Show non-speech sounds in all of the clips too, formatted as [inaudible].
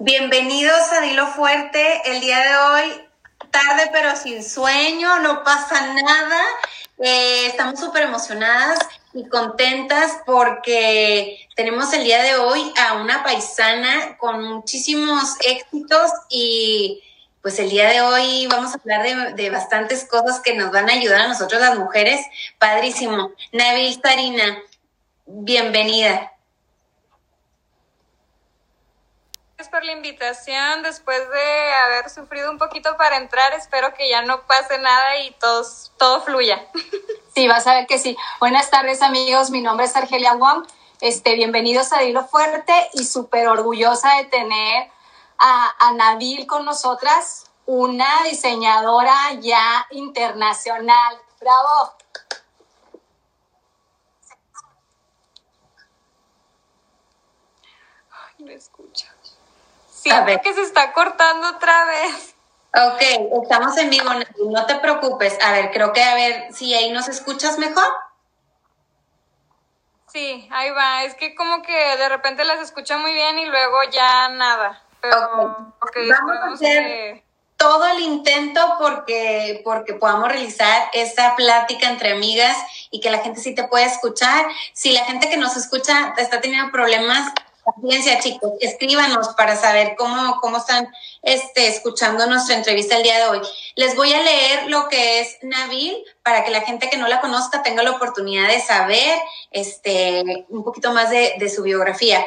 Bienvenidos a Dilo Fuerte. El día de hoy, tarde pero sin sueño, no pasa nada. Eh, estamos súper emocionadas y contentas porque tenemos el día de hoy a una paisana con muchísimos éxitos y pues el día de hoy vamos a hablar de, de bastantes cosas que nos van a ayudar a nosotros las mujeres. Padrísimo. Nabil Sarina, bienvenida. Por la invitación. Después de haber sufrido un poquito para entrar, espero que ya no pase nada y todos, todo fluya. [laughs] Sí, vas a ver que sí. Buenas tardes, amigos. Mi nombre es Argelia Wong. Este, bienvenidos a Dilo Fuerte y súper orgullosa de tener a, a Nabil con nosotras, una diseñadora ya internacional. ¡Bravo! Ay, me escucha. Siento que se está cortando otra vez. Ok, estamos en vivo, no te preocupes. A ver, creo que a ver si ahí nos escuchas mejor. Sí, ahí va. Es que como que de repente las escucho muy bien y luego ya nada. Pero okay. vamos a hacer todo el intento porque, porque podamos realizar esta plática entre amigas y que la gente sí te pueda escuchar. Si la gente que nos escucha está teniendo problemas, Paciencia, chicos, escríbanos para saber cómo, cómo están este, escuchando nuestra entrevista el día de hoy. Les voy a leer lo que es Nabil para que la gente que no la conozca tenga la oportunidad de saber este, un poquito más de, de su biografía.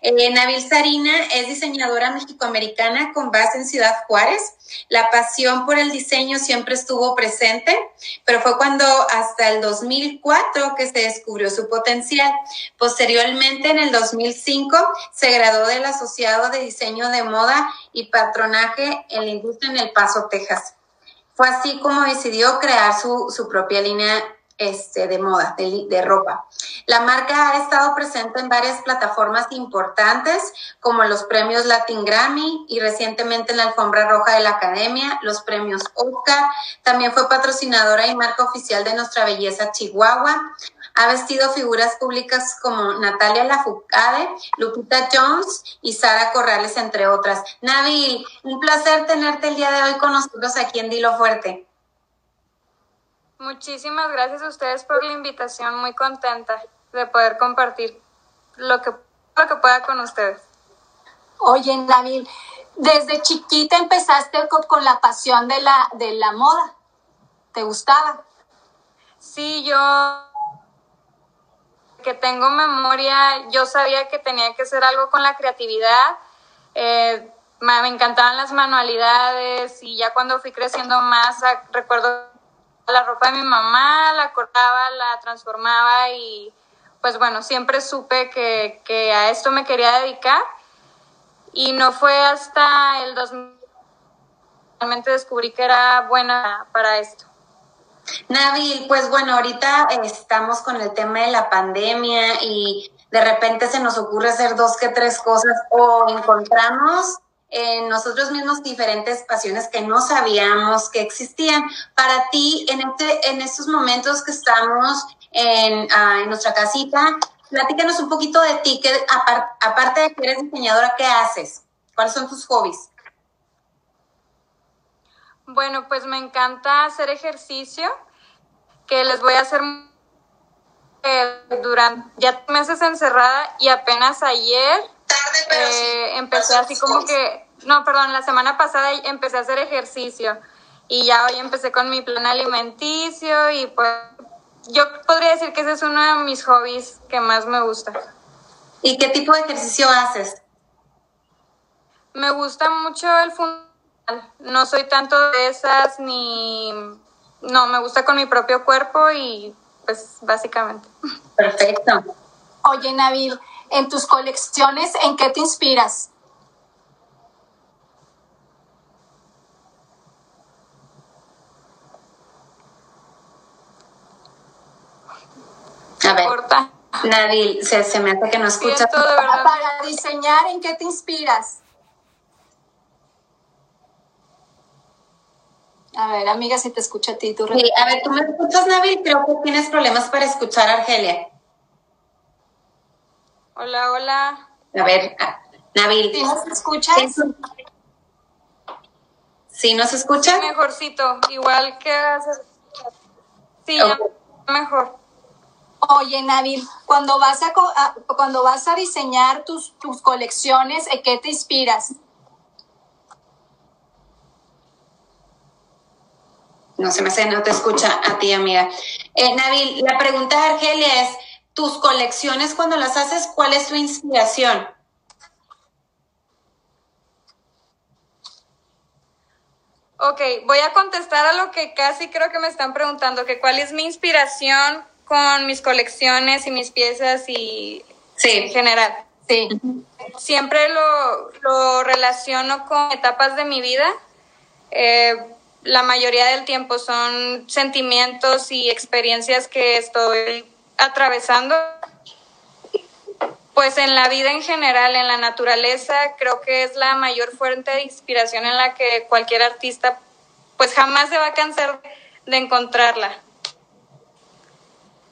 Eh, Nabil Sarina es diseñadora mexicoamericana con base en Ciudad Juárez. La pasión por el diseño siempre estuvo presente, pero fue cuando hasta el 2004 que se descubrió su potencial. Posteriormente, en el 2005, se graduó del asociado de diseño de moda y patronaje en la industria en El Paso, Texas. Fue así como decidió crear su, su propia línea este, de moda, de, de, ropa. La marca ha estado presente en varias plataformas importantes, como los premios Latin Grammy y recientemente en la alfombra roja de la Academia, los premios Oscar. También fue patrocinadora y marca oficial de Nuestra Belleza Chihuahua. Ha vestido figuras públicas como Natalia Lafourcade, Lupita Jones y Sara Corrales, entre otras. Nabil, un placer tenerte el día de hoy con nosotros aquí en Dilo Fuerte. Muchísimas gracias a ustedes por la invitación, muy contenta de poder compartir lo que, lo que pueda con ustedes. Oye, Nabil, desde chiquita empezaste con, la pasión de la, de la moda. ¿Te gustaba? Sí, yo que tengo memoria, yo sabía que tenía que hacer algo con la creatividad. Eh, me encantaban las manualidades y ya cuando fui creciendo más, recuerdo la ropa de mi mamá, la cortaba, la transformaba y pues bueno, siempre supe que, que a esto me quería dedicar y no fue hasta el 2000 realmente descubrí que era buena para esto. Nabil, pues bueno, ahorita estamos con el tema de la pandemia y de repente se nos ocurre hacer dos que tres cosas o encontramos en nosotros mismos diferentes pasiones que no sabíamos que existían. Para ti, en, este, en estos momentos que estamos en, uh, en nuestra casita, platícanos un poquito de ti, que apart, aparte de que eres diseñadora, ¿qué haces? ¿Cuáles son tus hobbies? Bueno, pues me encanta hacer ejercicio, que les voy a hacer eh, durante ya meses encerrada y apenas ayer Tarde, pero eh, sí. empecé así como que, no, perdón, la semana pasada empecé a hacer ejercicio y ya hoy empecé con mi plan alimenticio y pues yo podría decir que ese es uno de mis hobbies que más me gusta. ¿Y qué tipo de ejercicio haces? Me gusta mucho el funcional. No soy tanto de esas ni... No, me gusta con mi propio cuerpo y pues básicamente. Perfecto. Oye, Nabil, en tus colecciones, ¿en qué te inspiras? A ver, Nabil, se, se, me hace que no escuchas. Para diseñar, ¿en qué te inspiras? A ver, amiga, si te escucha a ti, tú. Sí, a ver, tú me escuchas, Nabil, creo que tienes problemas para escuchar a Argelia. Hola, hola. A ver, Nabil. ¿Sí nos escuchas? ¿Sí nos escuchas? Mejorcito, igual que hace... Sí, mejor. Oye, Nabil, cuando vas a, co- a- cuando vas a diseñar tus, tus colecciones, ¿en qué te inspiras? No se me hace, no te escucha a ti, amiga. Eh, Nabil, la pregunta de Argelia es, tus colecciones cuando las haces, ¿cuál es tu inspiración? Ok, voy a contestar a lo que casi creo que me están preguntando, que cuál es mi inspiración con mis colecciones y mis piezas y en general. Sí. Siempre lo, lo relaciono con etapas de mi vida. Eh, la mayoría del tiempo son sentimientos y experiencias que estoy atravesando. Pues en la vida en general, en la naturaleza, creo que es la mayor fuente de inspiración en la que cualquier artista pues jamás se va a cansar de encontrarla.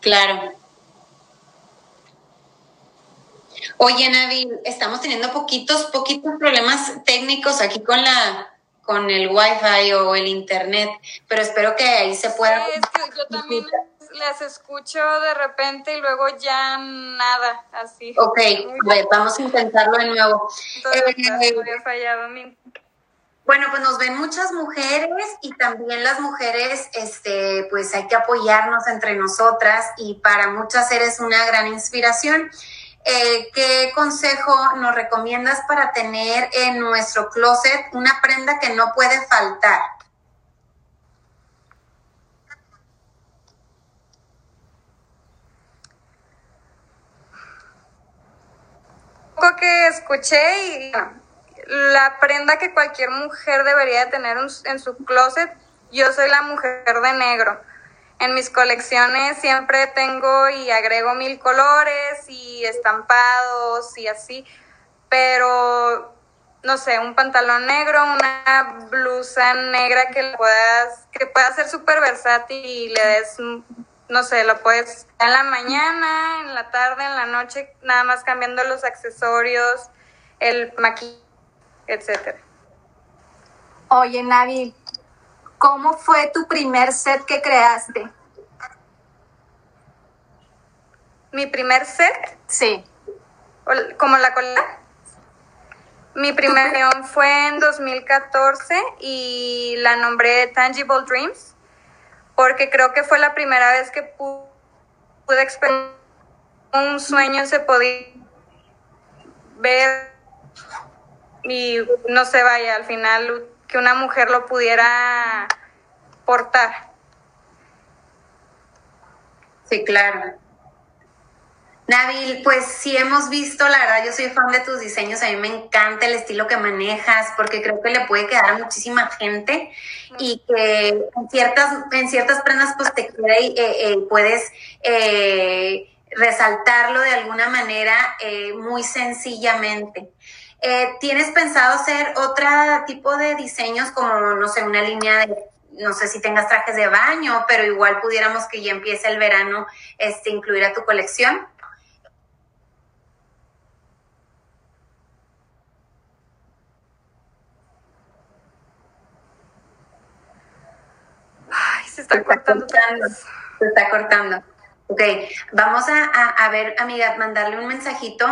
claro. Oye, Nabil, estamos teniendo poquitos, poquitos problemas técnicos aquí con la, con el wifi o el internet, pero espero que ahí se pueda. Sí, es que yo también las escucho de repente y luego ya nada, así. Ok, ver, vamos a intentarlo de nuevo. Eh, fallado. Bueno, pues nos ven muchas mujeres y también las mujeres, este, pues hay que apoyarnos entre nosotras y para muchas eres una gran inspiración. Eh, ¿Qué consejo nos recomiendas para tener en nuestro closet una prenda que no puede faltar? poco que escuché y la prenda que cualquier mujer debería de tener en su closet, yo soy la mujer de negro. En mis colecciones siempre tengo y agrego mil colores y estampados y así, pero no sé, un pantalón negro, una blusa negra que puedas, que pueda ser súper versátil y le des, no sé, lo puedes en la mañana, en la tarde, en la noche, nada más cambiando los accesorios, el maquillaje, etcétera. Oye, Nabil, ¿cómo fue tu primer set que creaste? Mi primer set, Sí. como la cola. Mi primer reunión fue en 2014 y la nombré Tangible Dreams porque creo que fue la primera vez que pu- pude experimentar un sueño se podía ver y no se vaya al final que una mujer lo pudiera portar. Sí, claro. Nabil, pues sí hemos visto, la verdad, yo soy fan de tus diseños, a mí me encanta el estilo que manejas, porque creo que le puede quedar a muchísima gente y que en ciertas, en ciertas prendas pues te queda y eh, eh, puedes eh, resaltarlo de alguna manera muy sencillamente. Eh, ¿Tienes pensado hacer otro tipo de diseños como, no sé, una línea de no sé si tengas trajes de baño, pero igual pudiéramos que ya empiece el verano, este, incluir a tu colección. Ay, se está cortando vez. Se está cortando. Ok, vamos a, a, a, ver, amiga, mandarle un mensajito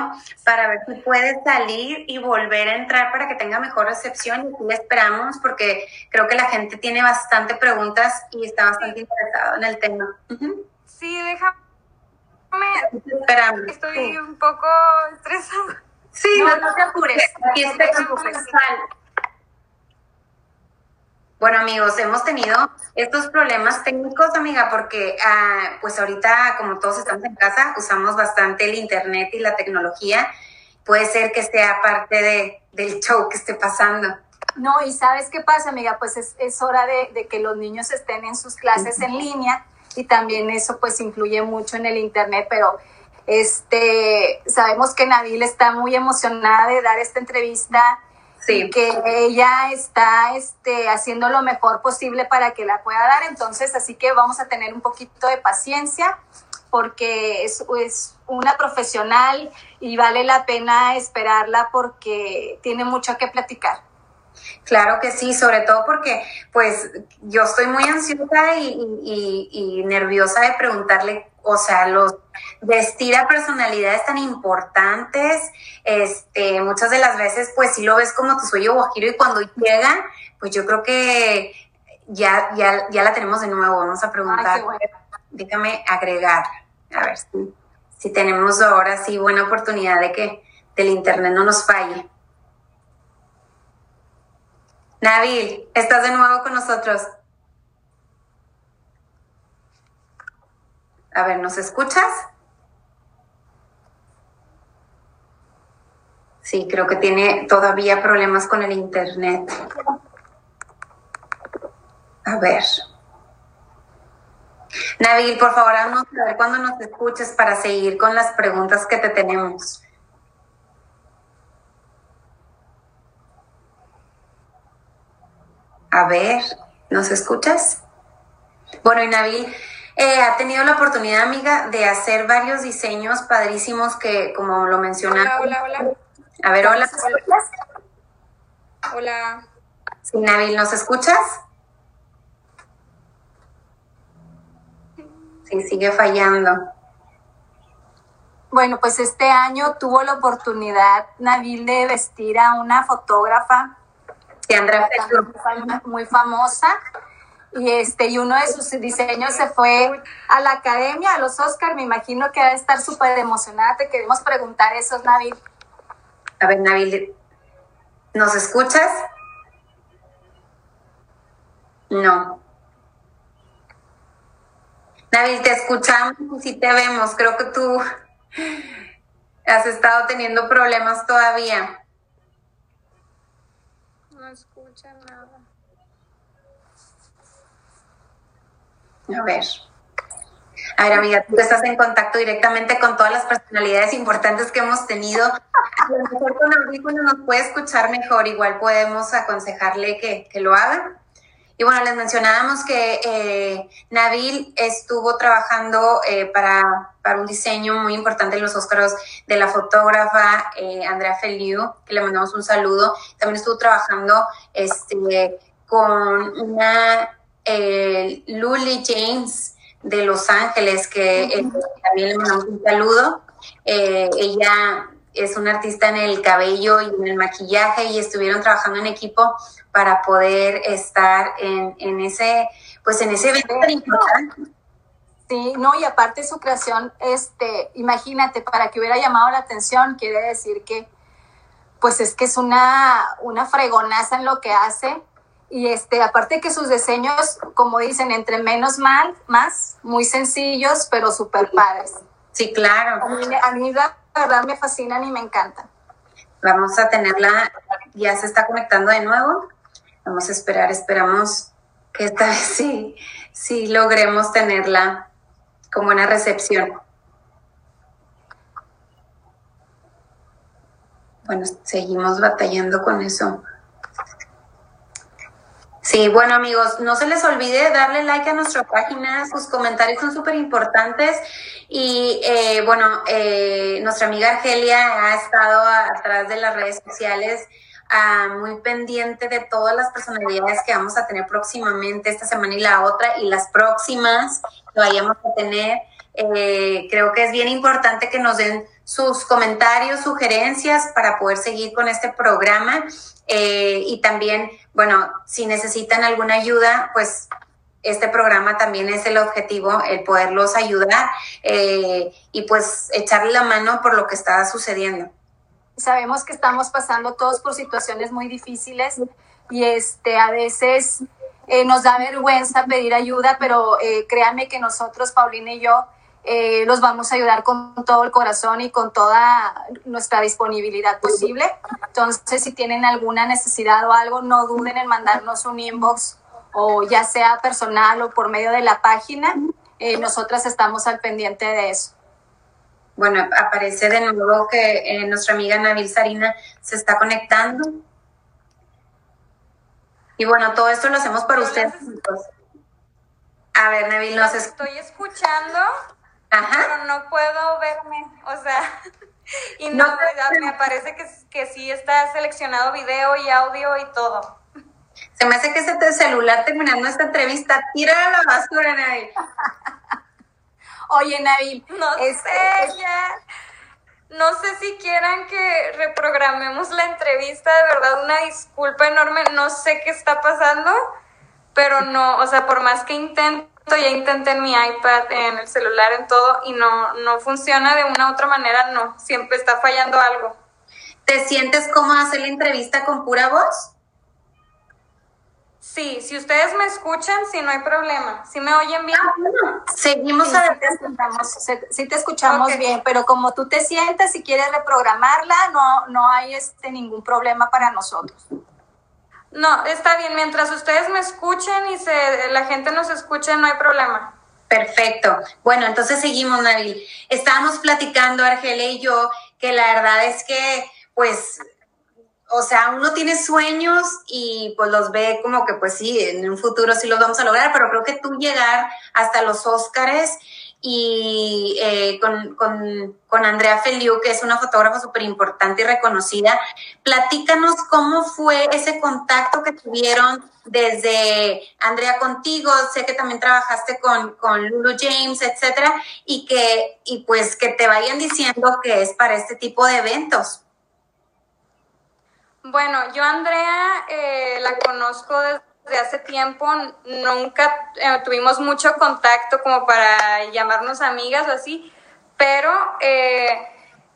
para ver si puede salir y volver a entrar para que tenga mejor recepción. Y aquí le esperamos porque creo que la gente tiene bastante preguntas y está bastante interesado en el tema. Uh -huh. Sí, déjame. Esperamos. Estoy sí. un poco estresada. Sí, no, no te apures. Aquí esperamos. Bueno, amigos, hemos tenido estos problemas técnicos, amiga, porque ah, pues ahorita, como todos estamos en casa, usamos bastante el internet y la tecnología. Puede ser que sea parte de, del show que esté pasando. No, y ¿sabes qué pasa, amiga? Pues es, es hora de, de, que los niños estén en sus clases uh -huh. en línea y también eso pues influye mucho en el internet, pero este sabemos que Nabil está muy emocionada de dar esta entrevista Sí. que ella está este, haciendo lo mejor posible para que la pueda dar. Entonces, así que vamos a tener un poquito de paciencia porque es, es una profesional y vale la pena esperarla porque tiene mucho que platicar. Claro que sí, sobre todo porque pues yo estoy muy ansiosa y, nerviosa de preguntarle, o sea, los vestir a personalidades tan importantes, este, muchas de las veces pues sí lo ves como tu sueño guajiro y cuando llega, pues yo creo que ya, ya, ya la tenemos de nuevo, vamos a preguntar, déjame agregar, a ver si, si tenemos ahora sí buena oportunidad de que el internet no nos falle. Nabil, estás de nuevo con nosotros. A ver, ¿nos escuchas? Sí, creo que tiene todavía problemas con el internet. A ver. Nabil, por favor, haznos saber cuando nos escuches para seguir con las preguntas que te tenemos. A ver, ¿nos escuchas? Bueno, y Nabil eh, ha tenido la oportunidad, amiga, de hacer varios diseños padrísimos que, como lo mencionaba. Hola, hola, hola. A ver, hola. Hola. Sí, Nabil, ¿nos escuchas? Sí, sigue fallando. Bueno, pues este año tuvo la oportunidad Nabil de vestir a una fotógrafa Andrea muy famosa. Y este, y uno de sus diseños se fue a la academia, a los Oscar. Me imagino que va a estar súper emocionada. Te queremos preguntar eso, Nabil. A ver, Nabil, ¿nos escuchas? No. Nabil, te escuchamos y te vemos. Creo que tú has estado teniendo problemas todavía escucha nada. A ver. A ver, amiga, tú estás en contacto directamente con todas las personalidades importantes que hemos tenido. A lo mejor con audífono nos puede escuchar mejor, igual podemos aconsejarle que, que lo haga. Y bueno, les mencionábamos que eh, Nabil estuvo trabajando eh, para, para, un diseño muy importante en los Óscaros de la fotógrafa eh, Andrea Feliu, que le mandamos un saludo. También estuvo trabajando este, con una Luli James de Los Ángeles, que también le mandamos un saludo. ella es una artista en el cabello y en el maquillaje y estuvieron trabajando en equipo para poder estar en, en ese, pues en ese evento tan importante. Sí, no, y aparte su creación, este, imagínate, para que hubiera llamado la atención, quiere decir que, pues es que es una, una fregonaza en lo que hace. Y este, aparte que sus diseños, como dicen, entre menos mal, más, muy sencillos, pero súper padres. Sí, claro. A mí, a mí la verdad me fascinan y me encantan. Vamos a tenerla, ya se está conectando de nuevo. Vamos a esperar, esperamos que esta vez sí, sí logremos tenerla con buena recepción. Bueno, seguimos batallando con eso. Sí, bueno amigos, no se les olvide darle like a nuestra página, sus comentarios son súper importantes y eh, bueno, eh, nuestra amiga Argelia ha estado atrás de las redes sociales ah, muy pendiente de todas las personalidades que vamos a tener próximamente esta semana y la otra y las próximas que vayamos a tener. Eh, creo que es bien importante que nos den sus comentarios, sugerencias para poder seguir con este programa y también bueno, si necesitan alguna ayuda, pues este programa también es el objetivo, el poderlos ayudar eh, y pues echarle la mano por lo que está sucediendo. Sabemos que estamos pasando todos por situaciones muy difíciles y este a veces eh, nos da vergüenza pedir ayuda, pero eh, créanme que nosotros, Paulina y yo, eh, los vamos a ayudar con todo el corazón y con toda nuestra disponibilidad posible. Entonces, si tienen alguna necesidad o algo, no duden en mandarnos un inbox o ya sea personal o por medio de la página. Eh, nosotras estamos al pendiente de eso. Bueno, aparece de nuevo que eh, nuestra amiga Nabil Sarina se está conectando. Y bueno, todo esto lo hacemos para ustedes. A ver, Nabil, nos estoy escuchando pero no puedo verme, o sea, [laughs] y no, me parece que, que sí está seleccionado video y audio y todo. Se me hace que ese celular terminando esta entrevista, tira a la basura, Nabil. [laughs] Oye, Nabil. No este, sé, ya. No sé si quieran que reprogramemos la entrevista, de verdad, una disculpa enorme, no sé qué está pasando, pero no, o sea, por más que intento, ya intenté en mi iPad, en el celular, en todo, y no, no funciona de una u otra manera, no, siempre está fallando algo. ¿Te sientes cómo hacer la entrevista con pura voz? Sí, si ustedes me escuchan, sí, no hay problema. ¿Sí me oyen bien? Ah, Seguimos sí, a... sí, te escuchamos bien, pero como tú te sientes, si quieres reprogramarla, no, no hay este, ningún problema para nosotros. No, está bien. Mientras ustedes me escuchen y se, la gente nos escuche, no hay problema. Perfecto. Bueno, entonces seguimos, Nabil. Estábamos platicando, Argelia y yo, que la verdad es que, pues, o sea, uno tiene sueños y pues los ve como que pues sí, en un futuro sí los vamos a lograr, pero creo que tú llegar hasta los Óscares y eh, con, con, con, Andrea Feliu, que es una fotógrafa súper importante y reconocida, platícanos cómo fue ese contacto que tuvieron desde Andrea contigo, sé que también trabajaste con, con Lulu James, etcétera, y que, y pues que te vayan diciendo que es para este tipo de eventos. Bueno, yo Andrea eh, la conozco desde hace tiempo, nunca eh, tuvimos mucho contacto como para llamarnos amigas o así, pero eh,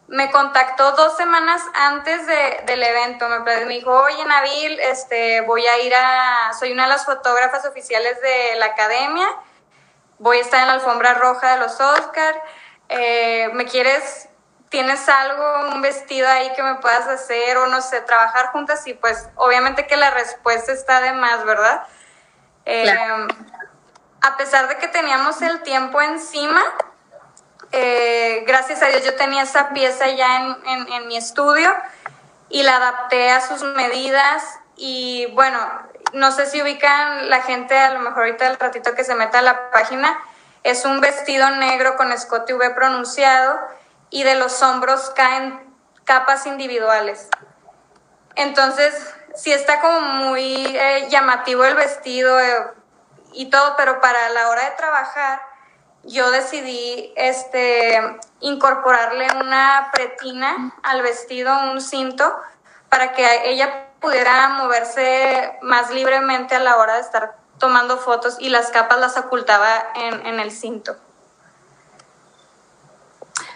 me contactó dos semanas antes del evento, me, dijo, oye Nabil, este, voy a ir a, soy una de las fotógrafas oficiales de la academia, voy a estar en la alfombra roja de los Oscar, ¿me quieres tienes algo, un vestido ahí que me puedas hacer o no sé, trabajar juntas y pues obviamente que la respuesta está de más, ¿verdad? Em, a pesar de que teníamos el tiempo encima, eh, gracias a Dios yo tenía esa pieza ya en, en mi estudio y la adapté a sus medidas y bueno, no sé si ubican la gente, a lo mejor ahorita el ratito que se meta a la página, es un vestido negro con escote V pronunciado y de los hombros caen capas individuales. Entonces, sí está como muy eh, llamativo el vestido eh, y todo, pero para la hora de trabajar, yo decidí este, incorporarle una pretina al vestido, un cinto, para que ella pudiera moverse más libremente a la hora de estar tomando fotos y las capas las ocultaba en, en el cinto.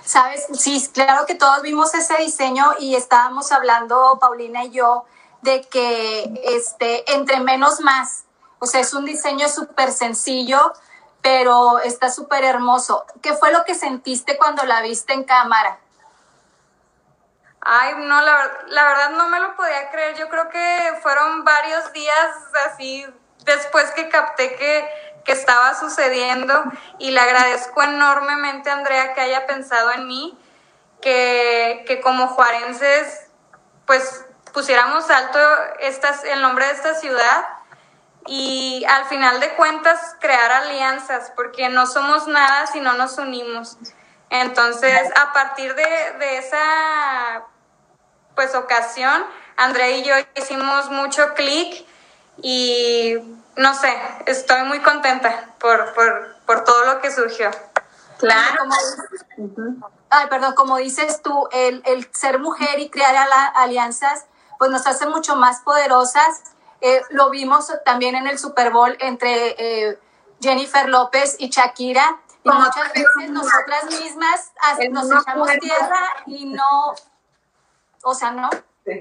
Sabes, sí, claro que todos vimos ese diseño y estábamos hablando, Paulina y yo, de que este, entre menos más. O sea, es un diseño súper sencillo, pero está súper hermoso. ¿Qué fue lo que sentiste cuando la viste en cámara? Ay, no, la, la verdad no me lo podía creer. Yo creo que fueron varios días así después que capté que que estaba sucediendo y le agradezco enormemente a Andrea que haya pensado en mí, que, que como juarenses pues pusiéramos alto estas, el nombre de esta ciudad y al final de cuentas crear alianzas, porque no somos nada si no nos unimos. Entonces, a partir de, de esa pues ocasión, Andrea y yo hicimos mucho clic y no sé, estoy muy contenta por, por, por todo lo que surgió. Claro. ay, perdón, como dices tú, el, el ser mujer y crear alianzas, pues nos hace mucho más poderosas. Eh, lo vimos también en el Super Bowl entre eh, Jennifer López y Shakira. Y muchas veces nosotras mismas nos echamos tierra y no, o sea, no,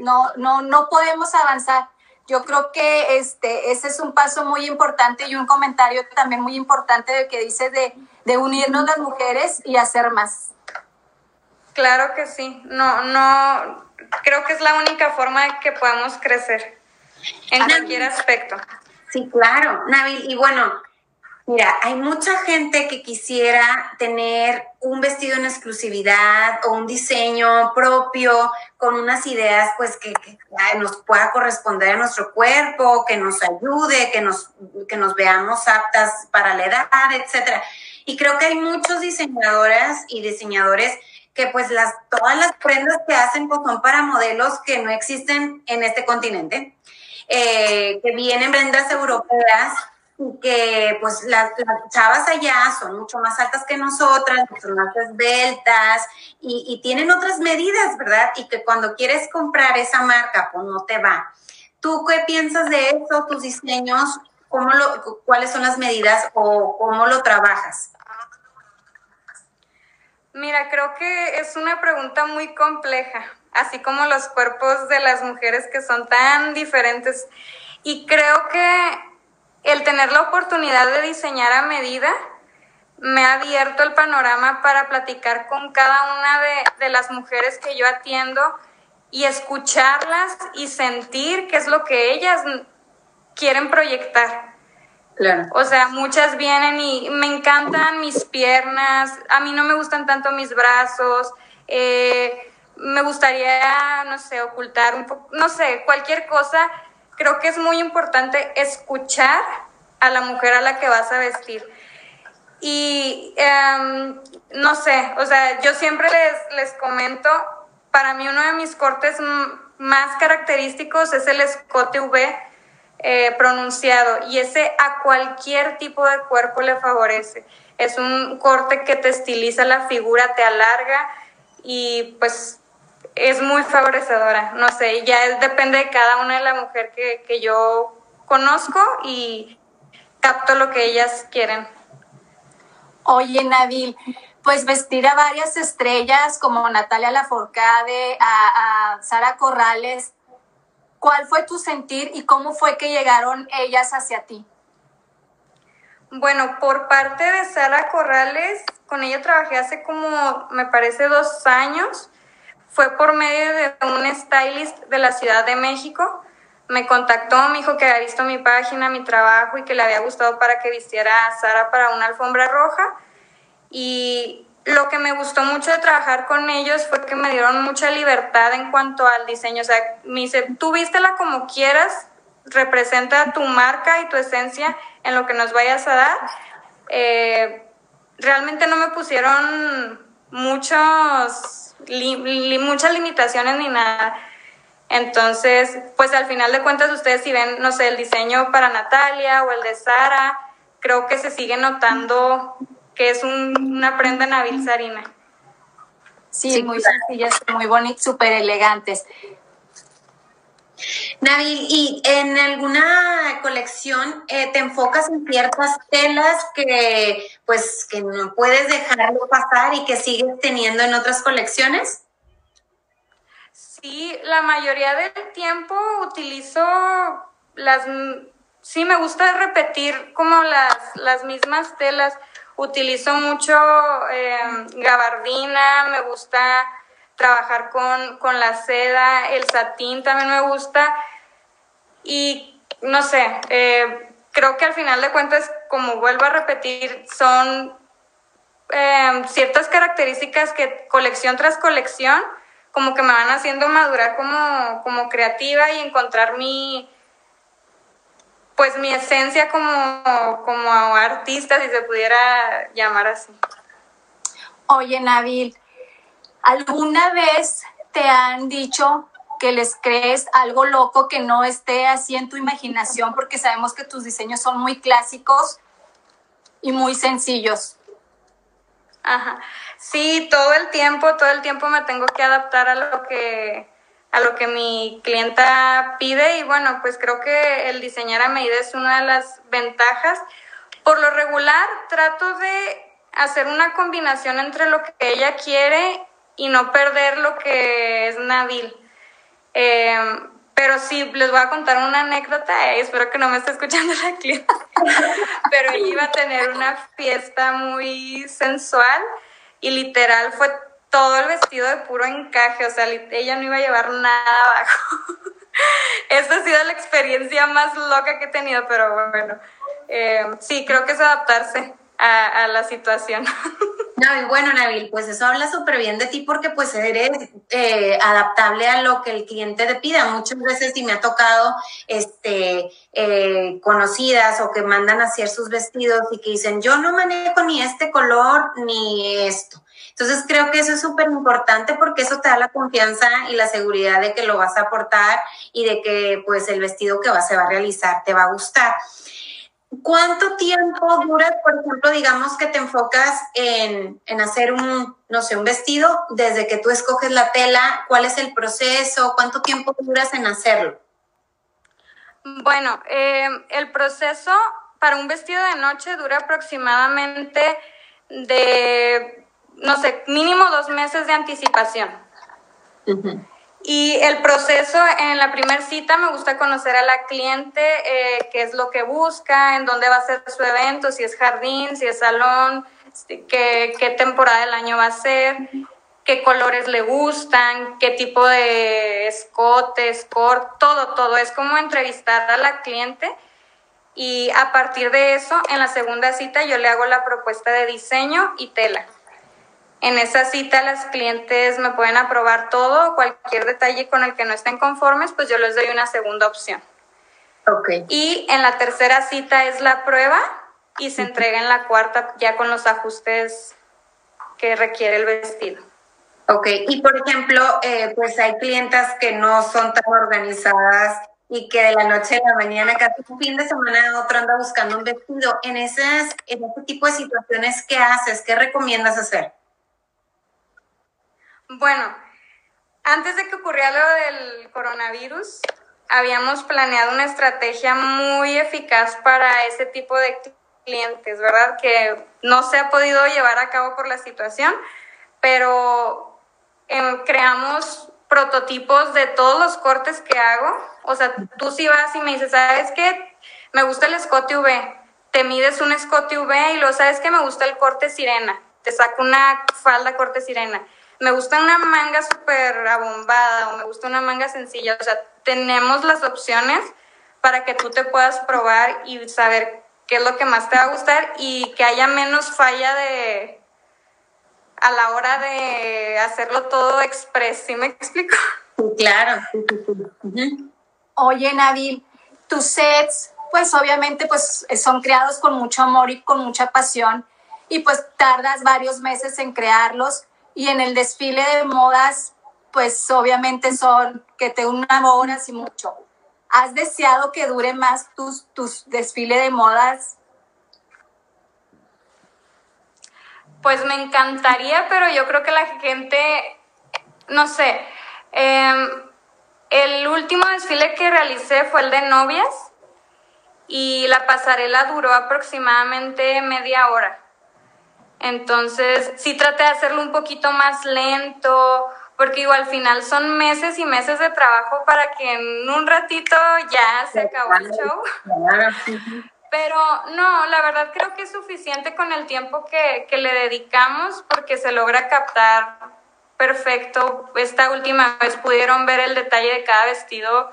no, no, no podemos avanzar. Yo creo que este, ese es un paso muy importante y un comentario también muy importante de que dice de, de unirnos las mujeres y hacer más. Claro que sí. No, no, creo que es la única forma de que podamos crecer en cualquier aspecto. Sí, claro, Nabil. Y bueno, Mira, hay mucha gente que quisiera tener un vestido en exclusividad o un diseño propio con unas ideas pues que, nos pueda corresponder a nuestro cuerpo, que nos ayude, que nos, que nos veamos aptas para la edad, etcétera. Y creo que hay muchos diseñadoras y diseñadores que pues las, todas las prendas que hacen pues son para modelos que no existen en este continente, eh, que vienen prendas europeas y que pues las, chavas allá son mucho más altas que nosotras, son más esbeltas y, y, tienen otras medidas, ¿verdad? Y que cuando quieres comprar esa marca, pues no te va. ¿Tú qué piensas de eso, tus diseños? ¿Cómo lo, ¿Cuáles son las medidas o cómo lo trabajas? Mira, creo que es una pregunta muy compleja, así como los cuerpos de las mujeres que son tan diferentes. Y creo que el tener la oportunidad de diseñar a medida me ha abierto el panorama para platicar con cada una de, de las mujeres que yo atiendo y escucharlas y sentir qué es lo que ellas quieren proyectar. Claro. O sea, muchas vienen y me encantan mis piernas, a mí no me gustan tanto mis brazos, eh, me gustaría, no sé, ocultar un poco, no sé, cualquier cosa. Creo que es muy importante escuchar a la mujer a la que vas a vestir. Y em, no sé, o sea, yo siempre les, les comento, para mí uno de mis cortes más característicos es el escote V eh, pronunciado y ese a cualquier tipo de cuerpo le favorece. Es un corte que te estiliza la figura, te alarga y pues es muy favorecedora. No sé, ya depende de cada una de la mujer que, que yo conozco y capto lo que ellas quieren. Oye, Nabil, pues vestir a varias estrellas como Natalia Laforcade, a, a Sara Corrales, ¿Cuál fue tu sentir y cómo fue que llegaron ellas hacia ti? Bueno, por parte de Sara Corrales, con ella trabajé hace como, me parece, dos años. Fue por medio de un stylist de la Ciudad de México. Me contactó, me dijo que había visto mi página, mi trabajo y que le había gustado para que vistiera a Sara para una alfombra roja. Y lo que me gustó mucho de trabajar con ellos fue que me dieron mucha libertad en cuanto al diseño. O sea, me dice, tú vístela como quieras, representa tu marca y tu esencia en lo que nos vayas a dar. Eh, realmente no me pusieron muchos, muchas limitaciones ni nada. Entonces, pues al final de cuentas ustedes si ven, no sé, el diseño para Natalia o el de Sara, creo que se sigue notando que es una prenda Nabil Sarina. Sí, muy sencillas, muy bonitas, súper elegantes. Nabil, ¿y en alguna colección eh, te enfocas en ciertas telas que pues que no puedes dejarlo pasar y que sigues teniendo en otras colecciones? Sí, la mayoría del tiempo utilizo las sí me gusta repetir como las, las mismas telas utilizo mucho em, gabardina, me gusta trabajar con, la seda, el satín también me gusta y no sé, eh, creo que al final de cuentas, como vuelvo a repetir, son em, ciertas características que colección tras colección como que me van haciendo madurar como, como creativa y encontrar mi, pues mi esencia como, como artista, si se pudiera llamar así. Oye, Nabil, ¿alguna vez te han dicho que les crees algo loco que no esté así en tu imaginación? Porque sabemos que tus diseños son muy clásicos y muy sencillos. Ajá. Sí, todo el tiempo, todo el tiempo me tengo que adaptar a lo que a lo que mi clienta pide y bueno, pues creo que el diseñar a medida es una de las ventajas. Por lo regular trato de hacer una combinación entre lo que ella quiere y no perder lo que es Nabil. Em, pero sí, les voy a contar una anécdota, y espero que no me esté escuchando la clienta, [laughs] pero ella iba a tener una fiesta muy sensual y literal fue todo el vestido de puro encaje, o sea, ella no iba a llevar nada abajo. [laughs] Esta ha sido la experiencia más loca que he tenido, pero bueno, eh, sí, creo que es adaptarse a, la situación. [laughs] Y bueno, Nabil, pues eso habla súper bien de ti porque pues eres eh, adaptable a lo que el cliente te pida. Muchas veces sí me ha tocado este, eh, conocidas o que mandan a hacer sus vestidos y que dicen, yo no manejo ni este color ni esto. Entonces creo que eso es súper importante porque eso te da la confianza y la seguridad de que lo vas a aportar y de que pues el vestido que va, se va a realizar te va a gustar. ¿Cuánto tiempo dura, por ejemplo, digamos que te enfocas en, hacer un, no sé, un vestido desde que tú escoges la tela? ¿Cuál es el proceso? ¿Cuánto tiempo duras en hacerlo? Bueno, eh, el proceso para un vestido de noche dura aproximadamente de, no sé, mínimo dos meses de anticipación. Y el proceso en la primera cita me gusta conocer a la cliente, eh, qué es lo que busca, en dónde va a ser su evento, si es jardín, si es salón, este, qué, qué temporada del año va a ser, qué colores le gustan, qué tipo de escote, sport, todo, todo. Es como entrevistar a la cliente y a partir de eso, en la segunda cita yo le hago la propuesta de diseño y tela. En esa cita las clientes me pueden aprobar todo, cualquier detalle con el que no estén conformes, pues yo les doy una segunda opción. Okay. Y en la tercera cita es la prueba y se entrega en la cuarta ya con los ajustes que requiere el vestido. Ok, y por ejemplo, eh, pues hay clientas que no son tan organizadas y que de la noche a la mañana, casi un fin de semana otro anda buscando un vestido. En, esas, en ese tipo de situaciones, ¿qué haces? ¿Qué recomiendas hacer? Bueno, antes de que ocurriera lo del coronavirus, habíamos planeado una estrategia muy eficaz para ese tipo de clientes, ¿verdad? Que no se ha podido llevar a cabo por la situación, pero em, creamos prototipos de todos los cortes que hago. O sea, tú si vas y me dices, ¿sabes qué? Me gusta el escote V. Te mides un escote V y lo sabes que me gusta el corte sirena. Te saco una falda corte sirena me gusta una manga súper abombada o me gusta una manga sencilla. O sea, tenemos las opciones para que tú te puedas probar y saber qué es lo que más te va a gustar y que haya menos falla de a la hora de hacerlo todo express. ¿Sí me explico? Claro. Oye, Nabil, tus sets, pues obviamente pues son creados con mucho amor y con mucha pasión y pues tardas varios meses en crearlos y en el desfile de modas, pues obviamente son que te horas y mucho. ¿Has deseado que dure más tus, tus desfile de modas? Pues me encantaría, pero yo creo que la gente, no sé, em, el último desfile que realicé fue el de novias y la pasarela duró aproximadamente media hora. Entonces, sí traté de hacerlo un poquito más lento, porque igual al final son meses y meses de trabajo para que en un ratito ya se acabó el show. Pero no, la verdad creo que es suficiente con el tiempo que, que le dedicamos porque se logra captar perfecto. Esta última vez pudieron ver el detalle de cada vestido,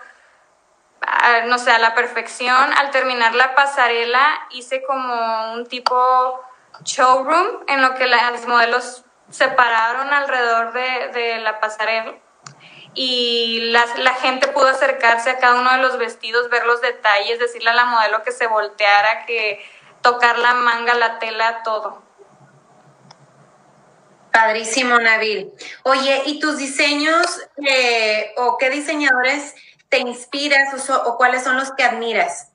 ah, no sé, a la perfección. Al terminar la pasarela hice como un tipo showroom en lo que los modelos se pararon alrededor de, la pasarela y la, la, gente pudo acercarse a cada uno de los vestidos, ver los detalles, decirle a la modelo que se volteara, que tocar la manga, la tela, todo. Padrísimo, Nabil. Oye, ¿y tus diseños eh, o qué diseñadores te inspiras o, cuáles son los que admiras?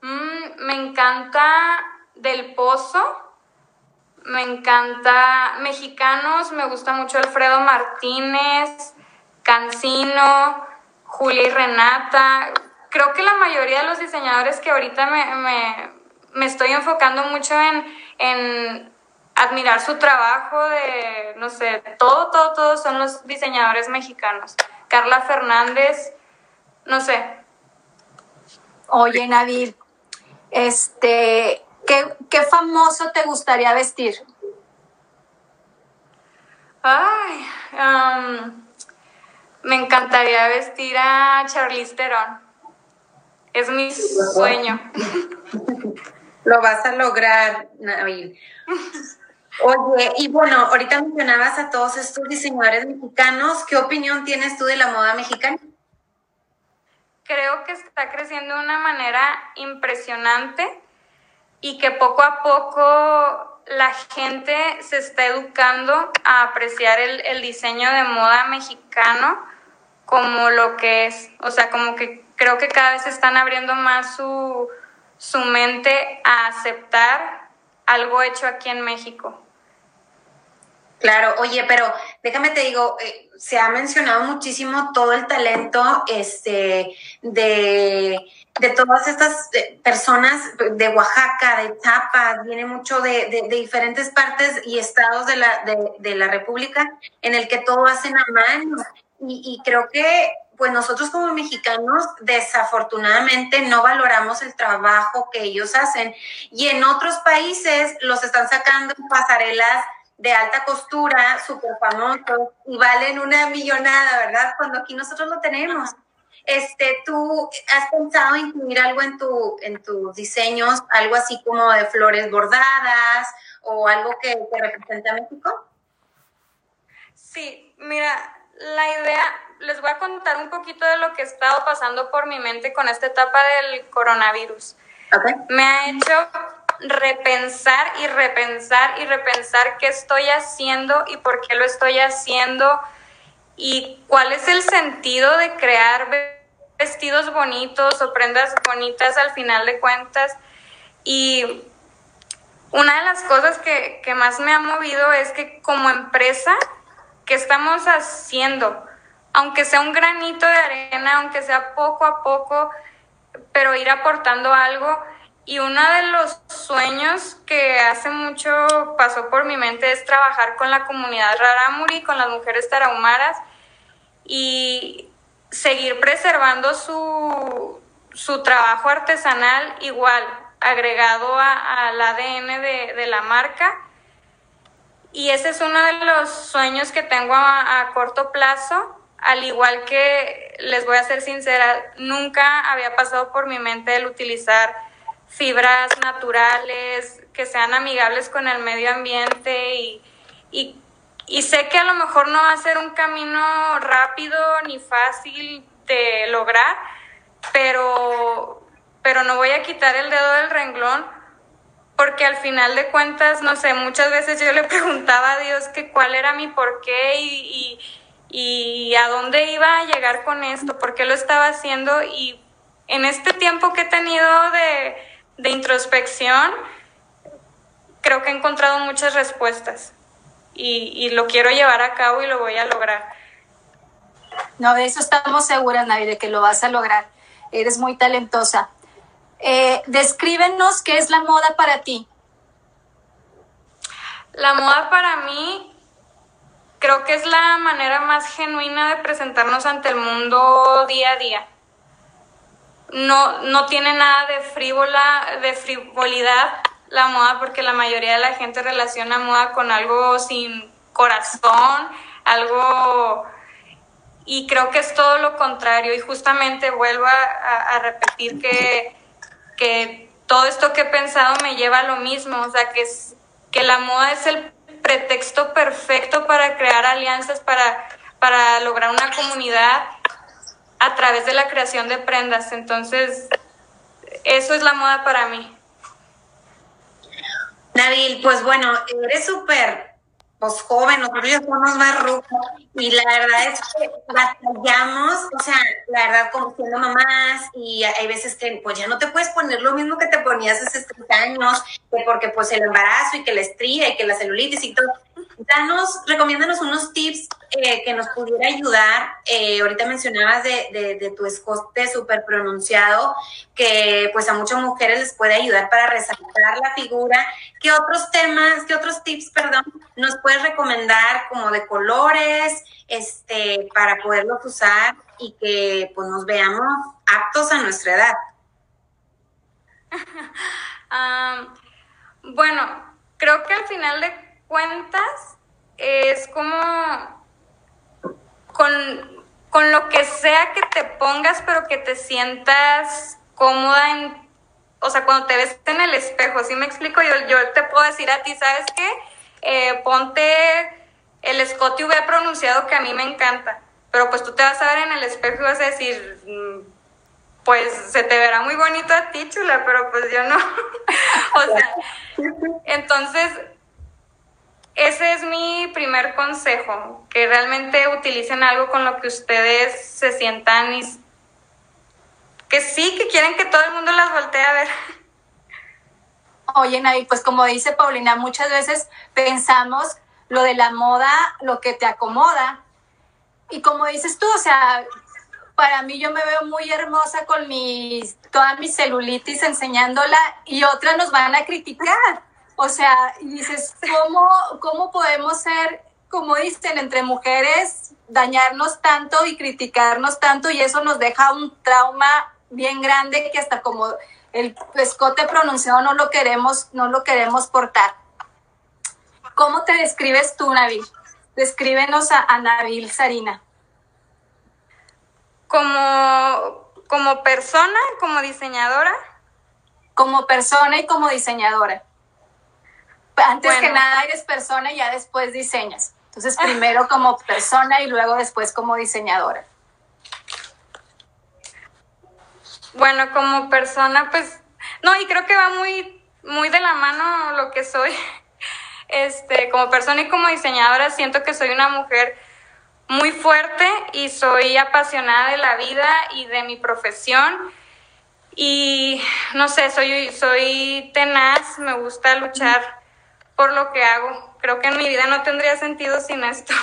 Mm, me encanta del Pozo. Me encanta mexicanos, me gusta mucho Alfredo Martínez, Cancino, Julia y Renata. Creo que la mayoría de los diseñadores que ahorita me, me, estoy enfocando mucho en, en admirar su trabajo de, no sé, todo, todo, todo son los diseñadores mexicanos. Carla Fernández, no sé. Oye, Nadir, este, ¿Qué, famoso te gustaría vestir? Ay, um, me encantaría vestir a Charlize Theron. Es mi sueño. [laughs] Lo vas a lograr, Nabil. Oye, y bueno, ahorita mencionabas a todos estos diseñadores mexicanos. ¿Qué opinión tienes tú de la moda mexicana? Creo que está creciendo de una manera impresionante y que poco a poco la gente se está educando a apreciar el, el diseño de moda mexicano como lo que es. O sea, como que creo que cada vez están abriendo más su, su mente a aceptar algo hecho aquí en México. Claro, oye, pero déjame te digo, eh, se ha mencionado muchísimo todo el talento este, de, de todas estas eh, personas de Oaxaca, de Chiapas, viene mucho de, de, de diferentes partes y estados de la, de, la República en el que todo hacen a mano. Y, y creo que pues nosotros como mexicanos desafortunadamente no valoramos el trabajo que ellos hacen y en otros países los están sacando en pasarelas de alta costura, súper famosos y valen una millonada, ¿verdad? Cuando aquí nosotros lo tenemos. Este, ¿tú has pensado incluir algo en tu en tus diseños, algo así como de flores bordadas o algo que, que represente a México? Sí, mira, la idea, les voy a contar un poquito de lo que he estado pasando por mi mente con esta etapa del coronavirus. Okay. Me ha hecho repensar y repensar y repensar qué estoy haciendo y por qué lo estoy haciendo y cuál es el sentido de crear vestidos bonitos o prendas bonitas al final de cuentas. Y una de las cosas que, que más me ha movido es que como empresa, ¿qué estamos haciendo? Aunque sea un granito de arena, aunque sea poco a poco, pero ir aportando algo y uno de los sueños que hace mucho pasó por mi mente es trabajar con la comunidad Rarámuri, con las mujeres tarahumaras y seguir preservando su, su trabajo artesanal igual, agregado al ADN de, de, la marca. Y ese es uno de los sueños que tengo a, a corto plazo, al igual que, les voy a ser sincera, nunca había pasado por mi mente el utilizar fibras naturales, que sean amigables con el medio ambiente y, y, y, sé que a lo mejor no va a ser un camino rápido ni fácil de lograr, pero, pero no voy a quitar el dedo del renglón porque al final de cuentas, no sé, muchas veces yo le preguntaba a Dios que cuál era mi porqué y, y, y a dónde iba a llegar con esto, por qué lo estaba haciendo y en este tiempo que he tenido de, de introspección, creo que he encontrado muchas respuestas y, y, lo quiero llevar a cabo y lo voy a lograr. No, de eso estamos seguras, Navi, de que lo vas a lograr. Eres muy talentosa. Eh, descríbenos qué es la moda para ti. La moda para mí creo que es la manera más genuina de presentarnos ante el mundo día a día no, no tiene nada de frívola, de frivolidad la moda, porque la mayoría de la gente relaciona moda con algo sin corazón, algo y creo que es todo lo contrario y justamente vuelvo a, repetir que, que todo esto que he pensado me lleva a lo mismo, o sea que que la moda es el pretexto perfecto para crear alianzas, para, para lograr una comunidad a través de la creación de prendas. Entonces, eso es la moda para mí. Nabil, pues bueno, eres súper pues, joven, nosotros ya somos más rucos y la verdad es que batallamos, o sea, la verdad como siendo mamás y hay veces que pues ya no te puedes poner lo mismo que te ponías hace 30 años, que porque pues el embarazo y que la estría y que la celulitis y todo. Danos, recomiéndanos unos tips eh, que nos pudiera ayudar. Eh, ahorita mencionabas de, de, de tu escote súper pronunciado, que pues a muchas mujeres les puede ayudar para resaltar la figura. ¿Qué otros temas, qué otros tips, perdón, nos puedes recomendar como de colores, este, para poderlos usar y que pues nos veamos aptos a nuestra edad? [laughs] um, bueno, creo que al final de cuentas es como con, con lo que sea que te pongas, pero que te sientas cómoda en o sea, cuando te ves en el espejo, ¿sí me explico? Yo, yo te puedo decir a ti, ¿sabes qué? Eh, ponte el escote V pronunciado que a mí me encanta, pero pues tú te vas a ver en el espejo y vas a decir, mm, pues se te verá muy bonito a ti, chula, pero pues yo no. [laughs] o sea, [laughs] entonces, ese es mi primer consejo, que realmente utilicen algo con lo que ustedes se sientan y que sí, que quieren que todo el mundo las voltee a ver. Oye, Navi, pues como dice Paulina, muchas veces pensamos lo de la moda, lo que te acomoda. Y como dices tú, o sea, para mí yo me veo muy hermosa con mis, toda mi celulitis enseñándola y otras nos van a criticar. O sea, y dices, ¿cómo, cómo podemos ser, como dicen, entre mujeres, dañarnos tanto y criticarnos tanto y eso nos deja un trauma bien grande que hasta como el escote pronunciado no lo queremos, no lo queremos portar. ¿Cómo te describes tú, Nabil? Descríbenos a, a Nabil Sarina. Como, como persona, como diseñadora. Como persona y como diseñadora. Antes que nada eres persona y ya después diseñas. Entonces primero como [laughs] persona y luego después como diseñadora. Bueno, como persona, pues, no, y creo que va muy, muy de la mano lo que soy. [laughs] Este, como persona y como diseñadora, siento que soy una mujer muy fuerte y soy apasionada de la vida y de mi profesión. Y no sé, soy, soy tenaz, me gusta luchar por lo que hago. Creo que en mi vida no tendría sentido sin esto.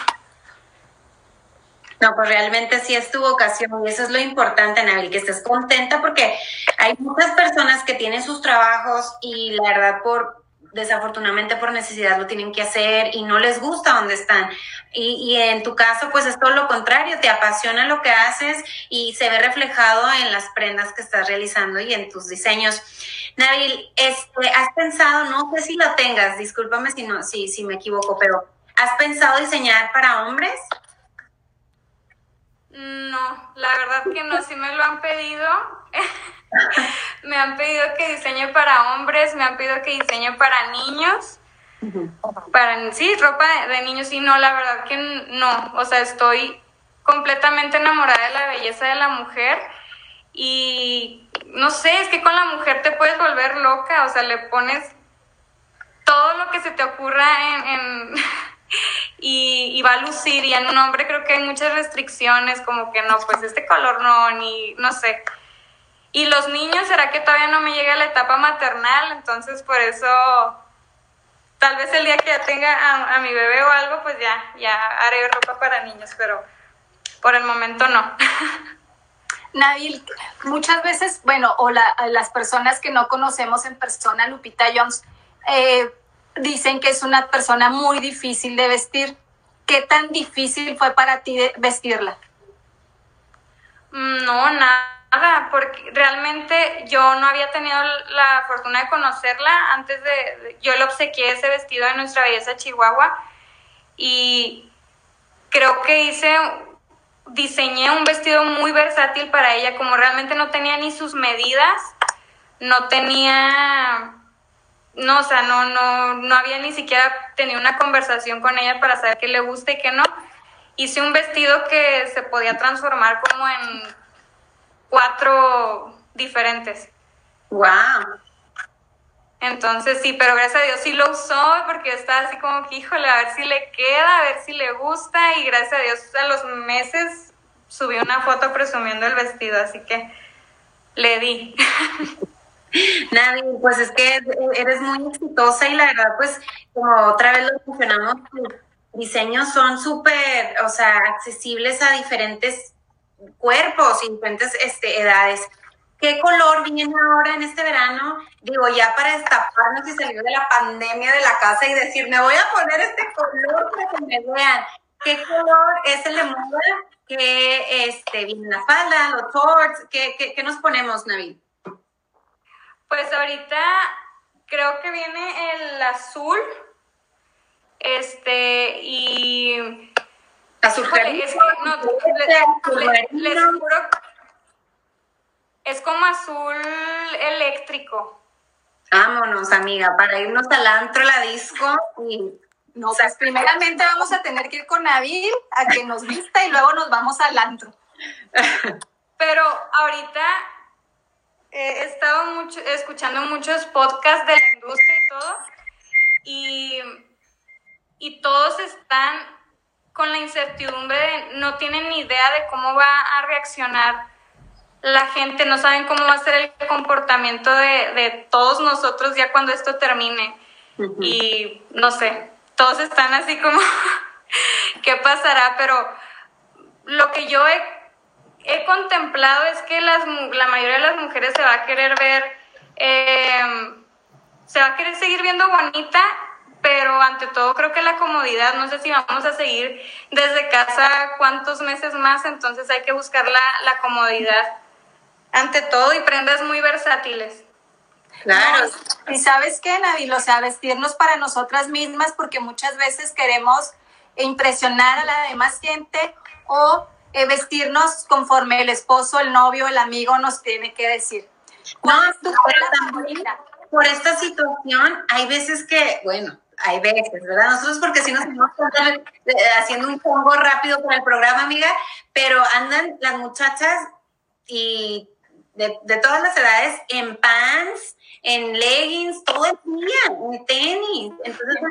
No, pues realmente sí es tu vocación y eso es lo importante, Nabil, que estés contenta porque hay muchas personas que tienen sus trabajos y la verdad por desafortunadamente por necesidad lo tienen que hacer y no les gusta donde están. Y, y, en tu caso, pues es todo lo contrario, te apasiona lo que haces y se ve reflejado en las prendas que estás realizando y en tus diseños. Nabil, este, ¿has pensado, no sé si lo tengas, discúlpame si, no, si, si me equivoco, pero ¿has pensado diseñar para hombres? No, la verdad que no, sí me lo han pedido. [laughs] me han pedido que diseñe para hombres, me han pedido que diseñe para niños. Para, sí, ropa de, niños, y no, la verdad que no. O sea, estoy completamente enamorada de la belleza de la mujer y no sé, es que con la mujer te puedes volver loca, o sea, le pones todo lo que se te ocurra en [laughs] [laughs] y, va a lucir. Y en un hombre creo que hay muchas restricciones, como que no, pues este color no, ni no sé. Y los niños, ¿será que todavía no me llega la etapa maternal? Entonces, por eso, tal vez el día que ya tenga a, mi bebé o algo, pues ya, ya haré ropa para niños, pero por el momento no. [laughs] Nabil, muchas veces, bueno, o las personas que no conocemos en persona, Lupita Jones, eh, dicen que es una persona muy difícil de vestir. ¿Qué tan difícil fue para ti vestirla? Mm, no, nada, porque realmente yo no había tenido la fortuna de conocerla antes de, yo le obsequié ese vestido de nuestra belleza Chihuahua y creo que hice, diseñé un vestido muy versátil para ella, como realmente no tenía ni sus medidas, no tenía no, o sea, no, no, no había ni siquiera tenido una conversación con ella para saber qué le gusta y qué no. Hice un vestido que se podía transformar como en cuatro diferentes. ¡Wow! Entonces sí, pero gracias a Dios sí lo usó porque estaba así como que, híjole, a ver si le queda, a ver si le gusta y gracias a Dios a los meses subí una foto presumiendo el vestido, así que le di. [laughs] Nadie, pues es que eres muy exitosa y la verdad, pues como otra vez lo mencionamos, tus diseños son súper, o sea, accesibles a diferentes cuerpos y diferentes este, edades. ¿Qué color viene ahora en este verano? Digo, ya para destaparnos y salir de la pandemia de la casa y decir, me voy a poner este color para que me vean. ¿Qué color es el de moda? ¿Qué este, viene la falda, los shorts? ¿Qué, qué, qué nos ponemos, Navid? Pues ahorita creo que viene el azul. Este, y. Azul es que, no, les, juro. es como azul eléctrico. Vámonos, amiga, para irnos al antro, la disco y no, pues primeramente vamos a tener que ir con Nabil a que nos vista y luego nos vamos al antro. Pero ahorita he estado mucho, escuchando muchos podcasts de la industria y todo, y, y todos están con la incertidumbre de no tienen ni idea de cómo va a reaccionar la gente, no saben cómo va a ser el comportamiento de, de todos nosotros ya cuando esto termine. Y no sé, todos están así como, [laughs] ¿qué pasará? Pero lo que yo he, contemplado es que las, la mayoría de las mujeres se va a querer ver, em, se va a querer seguir viendo bonita, pero ante todo creo que la comodidad, no sé si vamos a seguir desde casa cuántos meses más, entonces hay que buscar la, la comodidad ante todo y prendas muy versátiles. Claro. y sabes qué, Nabil, o sea, vestirnos para nosotras mismas porque muchas veces queremos impresionar a la demás gente o eh, vestirnos conforme el esposo, el novio, el amigo nos tiene que decir. No, por esta situación hay veces que, bueno, hay veces, ¿verdad? Nosotros porque si nos estamos haciendo un pongo rápido para el programa, amiga, pero andan las muchachas y de, de todas las edades en pants, en leggings, todo el día, en tenis. Entonces,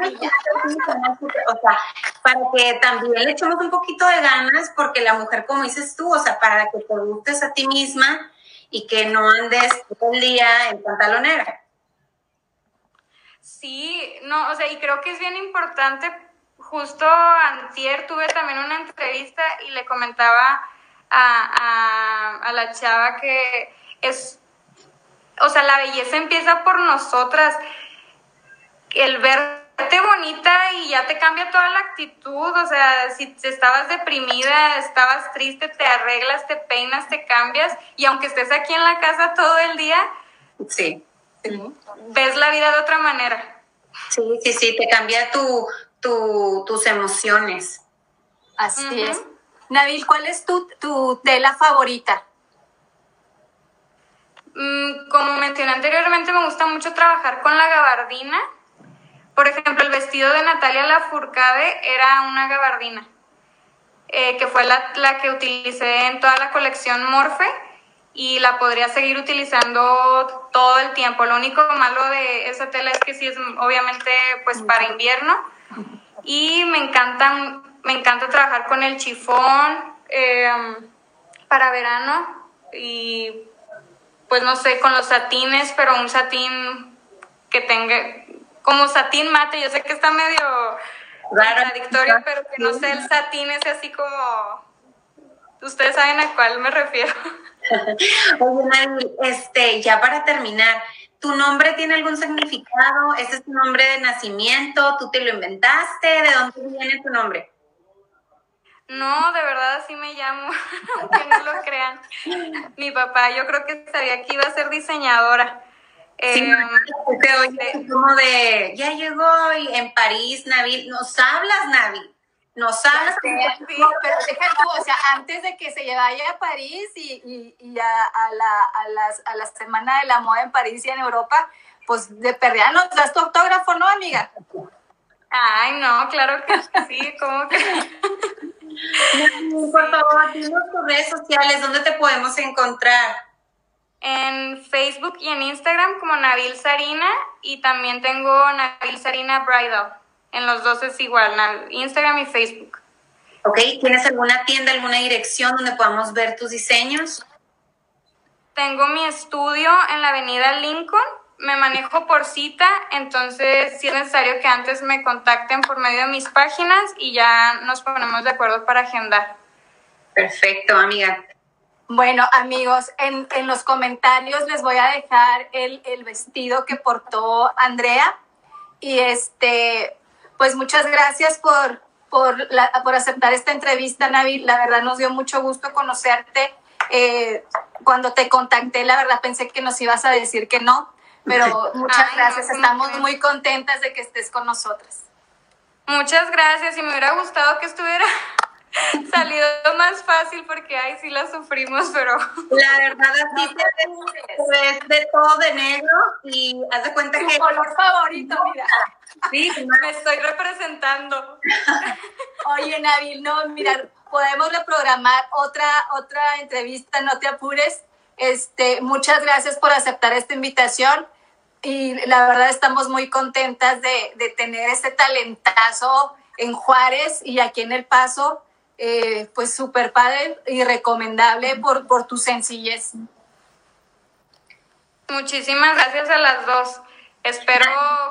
o sea, para que también le echemos un poquito de ganas, porque la mujer, como dices tú, o sea, para que te gustes a ti misma y que no andes todo el día en pantalonera. Sí, no, o sea, y creo que es bien importante, justo antier tuve también una entrevista y le comentaba a, a, a la chava que es o sea, la belleza empieza por nosotras. El verte bonita y ya te cambia toda la actitud, o sea, si estabas deprimida, estabas triste, te arreglas, te peinas, te cambias y aunque estés aquí en la casa todo el día, sí, ves la vida de otra manera. Sí, sí, sí, te cambia tu, tus emociones. Así es. Nabil, ¿cuál es tu, tu tela favorita? Mm, como mencioné anteriormente, me gusta mucho trabajar con la gabardina. Por ejemplo, el vestido de Natalia Lafourcade era una gabardina, eh, que fue la, la, que utilicé en toda la colección Morphe y la podría seguir utilizando todo el tiempo. Lo único malo de esa tela es que sí es obviamente pues para invierno y me encanta, me encanta trabajar con el chifón eh, para verano y pues no sé, con los satines, pero un satín que tenga, como satín mate, yo sé que está medio contradictorio, pero que no sé, el satín es así como, ustedes saben a cuál me refiero. [laughs] Oye, este, ya para terminar, ¿tu nombre tiene algún significado? ¿Ese es tu nombre de nacimiento? ¿Tú te lo inventaste? ¿De dónde viene tu nombre? No, de verdad así me llamo, [laughs] que no lo crean. Mi papá, yo creo que sabía que iba a ser diseñadora. Sí, eh, como de, ya llegó y en París, Nabil, nos hablas, Nabil, nos hablas. Sí, pero deja tú, o sea, antes de que se vaya a París y, y, a, a, la, a, las, a la Semana de la Moda en París y en Europa, pues de perdida nos das tu autógrafo, ¿no, amiga? Ay, no, claro que sí, como que... [laughs] Por favor, dinos tus redes sociales, ¿dónde te podemos encontrar? En Facebook y en Instagram como Nabil Sarina y también tengo Nabil Sarina Bridal. En los dos es igual, Instagram y Facebook. Ok, ¿tienes alguna tienda, alguna dirección donde podamos ver tus diseños? Tengo mi estudio en la avenida Lincoln me manejo por cita, entonces sí es necesario que antes me contacten por medio de mis páginas y ya nos ponemos de acuerdo para agendar. Perfecto, amiga. Bueno, amigos, en, en los comentarios les voy a dejar el, el, vestido que portó Andrea. Y este, pues muchas gracias por, por, la, por aceptar esta entrevista, Navi. La verdad nos dio mucho gusto conocerte. Eh, cuando te contacté, la verdad pensé que nos ibas a decir que no, pero [laughs] muchas gracias, estamos muy contentas de que estés con nosotras. Muchas gracias y me hubiera gustado que estuviera [laughs] salió más fácil porque ahí sí la sufrimos, pero... [laughs] La verdad, así es de todo de negro y haz de cuenta que... color favorito, mira. Sí, me estoy representando. Oye, Nabil, no, mira, podemos reprogramar otra, otra entrevista, no te apures. Este, muchas gracias por aceptar esta invitación y la verdad estamos muy contentas de, tener este talentazo en Juárez y aquí en El Paso eh, pues súper padre y recomendable por, por tu sencillez. Muchísimas gracias a las dos. Espero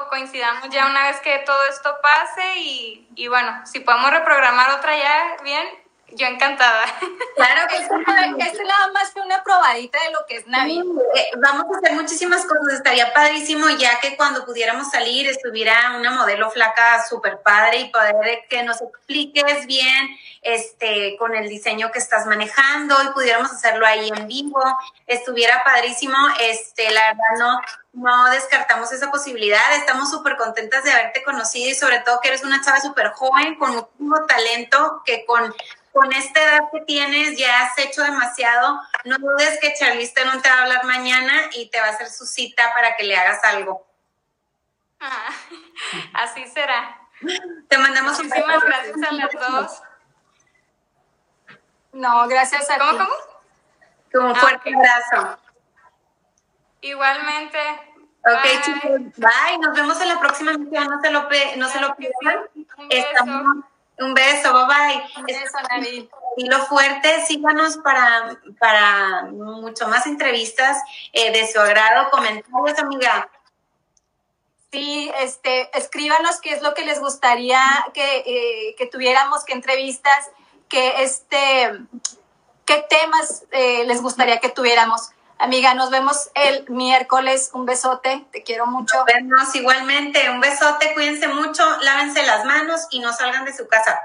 coincidamos ya una vez que todo esto pase y, y bueno, si podemos reprogramar otra ya, bien, yo encantada. [laughs] Claro que es, es nada más que una probadita de lo que es Navidad. Eh, vamos a hacer muchísimas cosas. Estaría padrísimo ya que cuando pudiéramos salir estuviera una modelo flaca súper padre y poder que nos expliques bien este con el diseño que estás manejando y pudiéramos hacerlo ahí en vivo. Estuviera padrísimo. Este, la verdad no no descartamos esa posibilidad. Estamos súper contentas de haberte conocido y sobre todo que eres una chava súper joven con mucho talento que con con esta edad que tienes ya has hecho demasiado. No dudes que Charlize no te va a hablar mañana y te va a hacer su cita para que le hagas algo. Ah, [laughs] así será. Te mandamos Muchísimas gracias a las dos. No, gracias a ¿Cómo, ti. cómo? Un fuerte abrazo. Igualmente. Ok, Bye. chicos, bye. Nos vemos en la próxima emisión. No se lo, pe- no se lo pierdan. Un beso. Estamos- un beso, bye bye. Un beso, Nabil. Y lo fuerte, síganos para, para mucho más entrevistas eh, de su agrado, comentarios, amiga. Sí, este, escríbanos qué es lo que les gustaría que, eh, que tuviéramos, qué entrevistas, que este, qué temas eh, les gustaría que tuviéramos. Amiga, nos vemos el miércoles. Un besote, te quiero mucho. Nos vemos igualmente. Un besote, cuídense mucho, lávense las manos y no salgan de su casa.